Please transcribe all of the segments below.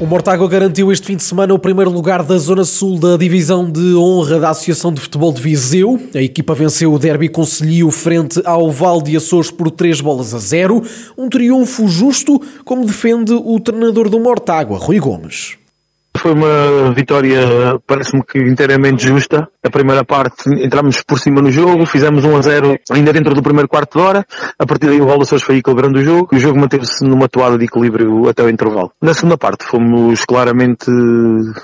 O Mortágua garantiu este fim de semana o primeiro lugar da Zona Sul da Divisão de Honra da Associação de Futebol de Viseu. A equipa venceu o derby Conselhio frente ao Val de Açores por 3 bolas a 0. Um triunfo justo, como defende o treinador do Mortágua, Rui Gomes. Foi uma vitória, parece-me que inteiramente justa. A primeira parte entramos por cima no jogo, fizemos 1 a 0 ainda dentro do primeiro quarto de hora. A partir daí o Val Açores foi equilibrando o jogo e o jogo manteve-se numa toada de equilíbrio até o intervalo. Na segunda parte fomos claramente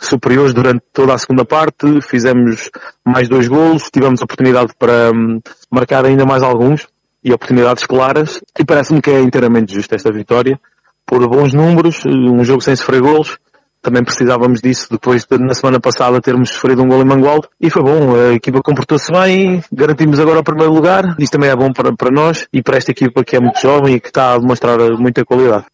superiores durante toda a segunda parte, fizemos mais dois golos, tivemos oportunidade para hum, marcar ainda mais alguns e oportunidades claras e parece-me que é inteiramente justa esta vitória por bons números, um jogo sem sofrer golos também precisávamos disso depois de, na semana passada termos sofrido um gol em Mangualde. E foi bom, a equipa comportou-se bem, garantimos agora o primeiro lugar, isso também é bom para, para nós e para esta equipa que é muito jovem e que está a demonstrar muita qualidade.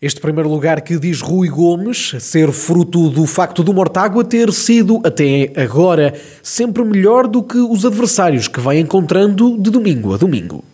Este primeiro lugar que diz Rui Gomes ser fruto do facto do Mortágua ter sido, até agora, sempre melhor do que os adversários que vai encontrando de domingo a domingo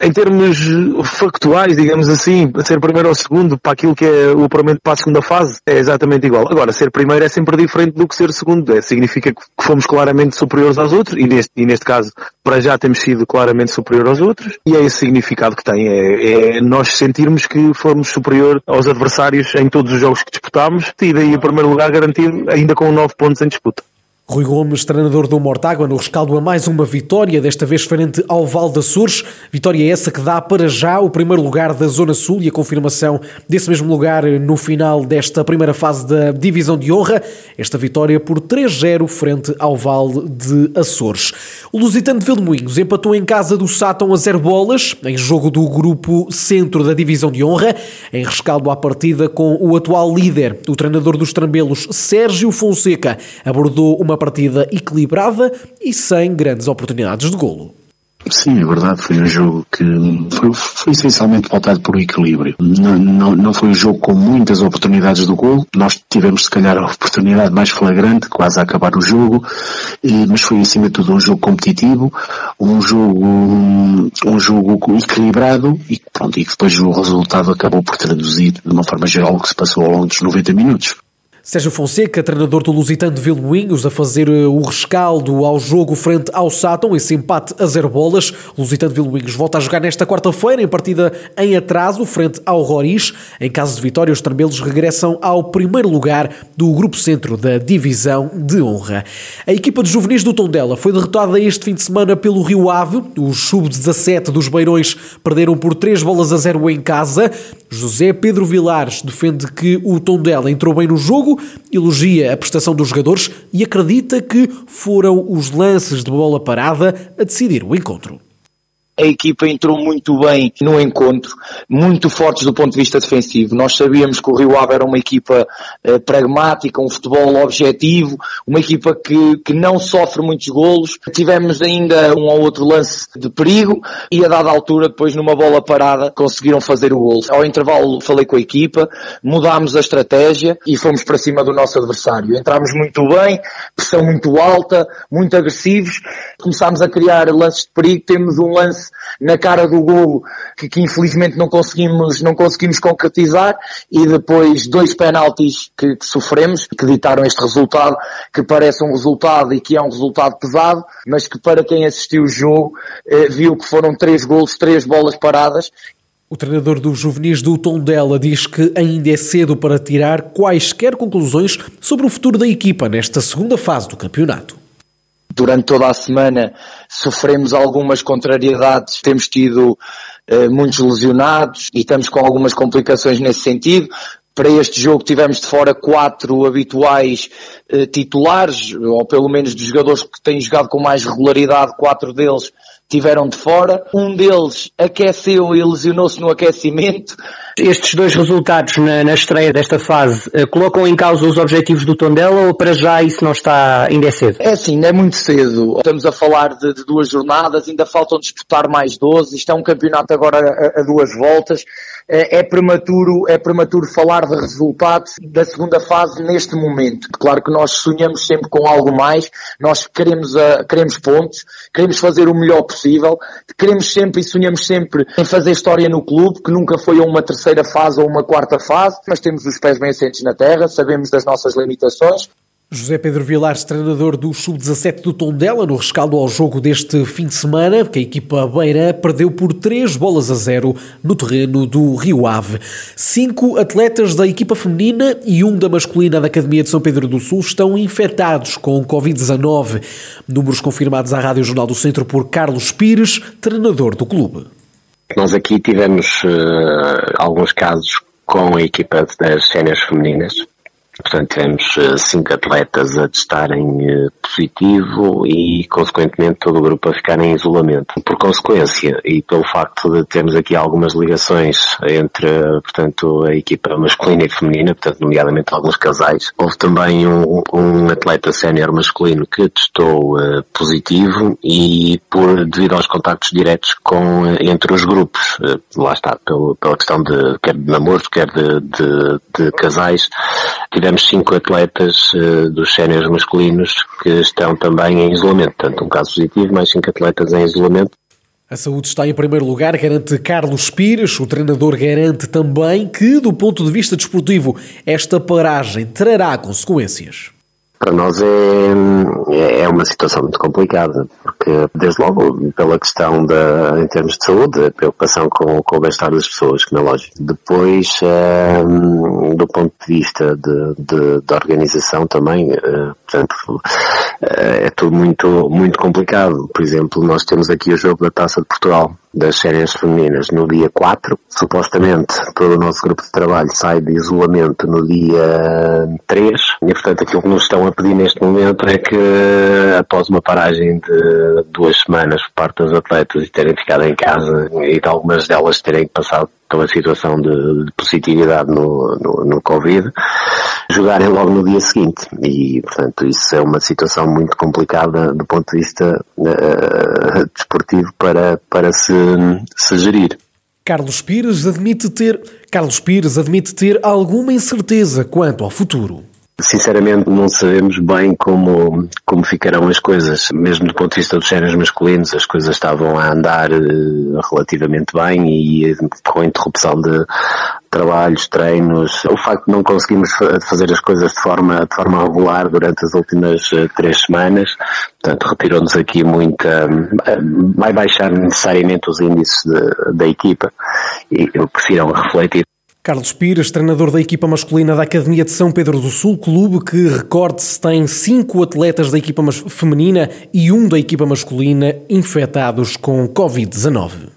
em termos factuais, digamos assim, ser primeiro ou segundo para aquilo que é o apuramento para a segunda fase, é exatamente igual. Agora, ser primeiro é sempre diferente do que ser segundo. É, significa que fomos claramente superiores aos outros, e neste, e neste caso, para já temos sido claramente superior aos outros, e é esse significado que tem. É, é nós sentirmos que fomos superior aos adversários em todos os jogos que disputámos, e daí o primeiro lugar garantido, ainda com nove pontos em disputa. Rui Gomes, treinador do Mortágua, no rescaldo a mais uma vitória, desta vez frente ao Val de Açores. Vitória essa que dá para já o primeiro lugar da Zona Sul e a confirmação desse mesmo lugar no final desta primeira fase da Divisão de Honra. Esta vitória por 3-0 frente ao Val de Açores. O Lusitano de Vilmoinhos empatou em casa do Sátão a zero bolas, em jogo do grupo centro da Divisão de Honra, em rescaldo à partida com o atual líder, o treinador dos Trambelos, Sérgio Fonseca, abordou uma partida equilibrada e sem grandes oportunidades de golo. Sim, é verdade. Foi um jogo que foi, foi essencialmente pautado por equilíbrio. Não, não, não, foi um jogo com muitas oportunidades do gol. Nós tivemos, se calhar, a oportunidade mais flagrante, quase a acabar o jogo, mas foi, acima de tudo, um jogo competitivo, um jogo, um jogo equilibrado e, pronto, e depois o resultado acabou por traduzir, de uma forma geral, o que se passou ao longo dos 90 minutos. Sérgio Fonseca, treinador do Lusitano de Vilmoinhos, a fazer eh, o rescaldo ao jogo frente ao Sátão, esse empate a zero bolas. O Lusitano de Vilmoinhos volta a jogar nesta quarta-feira, em partida em atraso, frente ao Roriz. Em caso de vitória, os trambelos regressam ao primeiro lugar do Grupo Centro da Divisão de Honra. A equipa de juvenis do Tondela foi derrotada este fim de semana pelo Rio Ave. Os sub-17 dos Beirões perderam por 3 bolas a zero em casa. José Pedro Vilares defende que o Tondela entrou bem no jogo, jogo, elogia a prestação dos jogadores e acredita que foram os lances de bola parada a decidir o encontro a equipa entrou muito bem no encontro, muito fortes do ponto de vista defensivo. Nós sabíamos que o Rio Ave era uma equipa eh, pragmática, um futebol objetivo, uma equipa que, que não sofre muitos golos. Tivemos ainda um ou outro lance de perigo e a dada altura, depois numa bola parada, conseguiram fazer o gol. Ao intervalo falei com a equipa, mudámos a estratégia e fomos para cima do nosso adversário. Entramos muito bem, pressão muito alta, muito agressivos, começámos a criar lances de perigo, temos um lance na cara do golo que, que, infelizmente não conseguimos, não conseguimos concretizar e depois dois penaltis que, que, sofremos que ditaram este resultado que parece um resultado e que é um resultado pesado, mas que para quem assistiu o jogo eh, viu que foram três golos, três bolas paradas. O treinador dos juvenis do Tondela diz que ainda é cedo para tirar quaisquer conclusões sobre o futuro da equipa nesta segunda fase do campeonato durante toda a semana sofremos algumas contrariedades, temos tido uh, muitos lesionados e estamos com algumas complicações nesse sentido. Para este jogo tivemos de fora quatro habituais uh, titulares, ou pelo menos dos jogadores que têm jogado com mais regularidade, quatro deles tiveram de fora. Um deles aqueceu e lesionou-se no aquecimento. Estes dois resultados na, na estreia desta fase uh, colocam em causa os objetivos do Tondela ou para já isso não está, ainda é cedo? É sim, é muito cedo. Estamos a falar de, de duas jornadas, ainda faltam disputar mais 12. Isto é um campeonato agora a, a duas voltas. É, é, prematuro, é prematuro falar de resultados da segunda fase neste momento. Claro que nós sonhamos sempre com algo mais, nós queremos, uh, queremos pontos, queremos fazer o melhor possível, queremos sempre e sonhamos sempre em fazer história no clube, que nunca foi uma terceira fase ou uma quarta fase, mas temos os pés bem assentes na terra, sabemos das nossas limitações, José Pedro Vilares, treinador do Sub-17 do Tondela, no rescaldo ao jogo deste fim de semana, que a equipa beira perdeu por 3 bolas a 0 no terreno do Rio Ave. Cinco atletas da equipa feminina e um da masculina da Academia de São Pedro do Sul estão infectados com Covid-19. Números confirmados à Rádio Jornal do Centro por Carlos Pires, treinador do clube. Nós aqui tivemos uh, alguns casos com a equipa das séniores femininas Portanto, tivemos eh, cinco atletas a testarem eh, positivo e, consequentemente, todo o grupo a ficar em isolamento. Por consequência, e pelo facto de termos aqui algumas ligações entre, portanto, a equipa masculina e feminina, portanto, nomeadamente alguns casais, houve também um, um atleta sénior masculino que testou uh, positivo e, por, devido aos contactos diretos com, entre os grupos, uh, lá está, pelo, pela questão de, quer de namoro, quer de, de, de casais, tivemos cinco atletas uh, dos séniores masculinos que estão também em isolamento. Portanto, um caso positivo, mais cinco atletas em isolamento. A saúde está em primeiro lugar, garante Carlos Pires. O treinador garante também que, do ponto de vista desportivo, esta paragem trará consequências para nós é, é uma situação muito complicada, porque desde logo pela questão da, em termos de saúde, a preocupação com, com o bem-estar das pessoas, não é lógico. Depois, um, do ponto de vista de, de, de organização também, uh, portanto, uh, é tudo muito, muito complicado. Por exemplo, nós temos aqui o jogo da Taça de Portugal, das séries femininas no dia 4. Supostamente todo o nosso grupo de trabalho sai de isolamento no dia 3 e portanto aquilo que nos estão a pedir neste momento é que após uma paragem de duas semanas por parte das atletas e terem ficado em casa e de algumas delas terem passado pela situação de, de positividade no, no, no Covid, jogarem logo no dia seguinte. E, portanto, isso é uma situação muito complicada do ponto de vista uh, desportivo para, para se, se gerir. Carlos Pires admite ter Carlos Pires admite ter alguma incerteza quanto ao futuro. Sinceramente não sabemos bem como, como ficarão as coisas. Mesmo do ponto de vista dos géneros masculinos, as coisas estavam a andar uh, relativamente bem e com a interrupção de trabalhos, treinos, o facto de não conseguirmos fazer as coisas de forma, de forma regular durante as últimas uh, três semanas, portanto retirou-nos aqui muita, uh, vai baixar necessariamente os índices de, da equipa e eu prefiro refletir Carlos Pires, treinador da equipa masculina da Academia de São Pedro do Sul, clube que, recorde-se, tem cinco atletas da equipa feminina e um da equipa masculina infectados com Covid-19.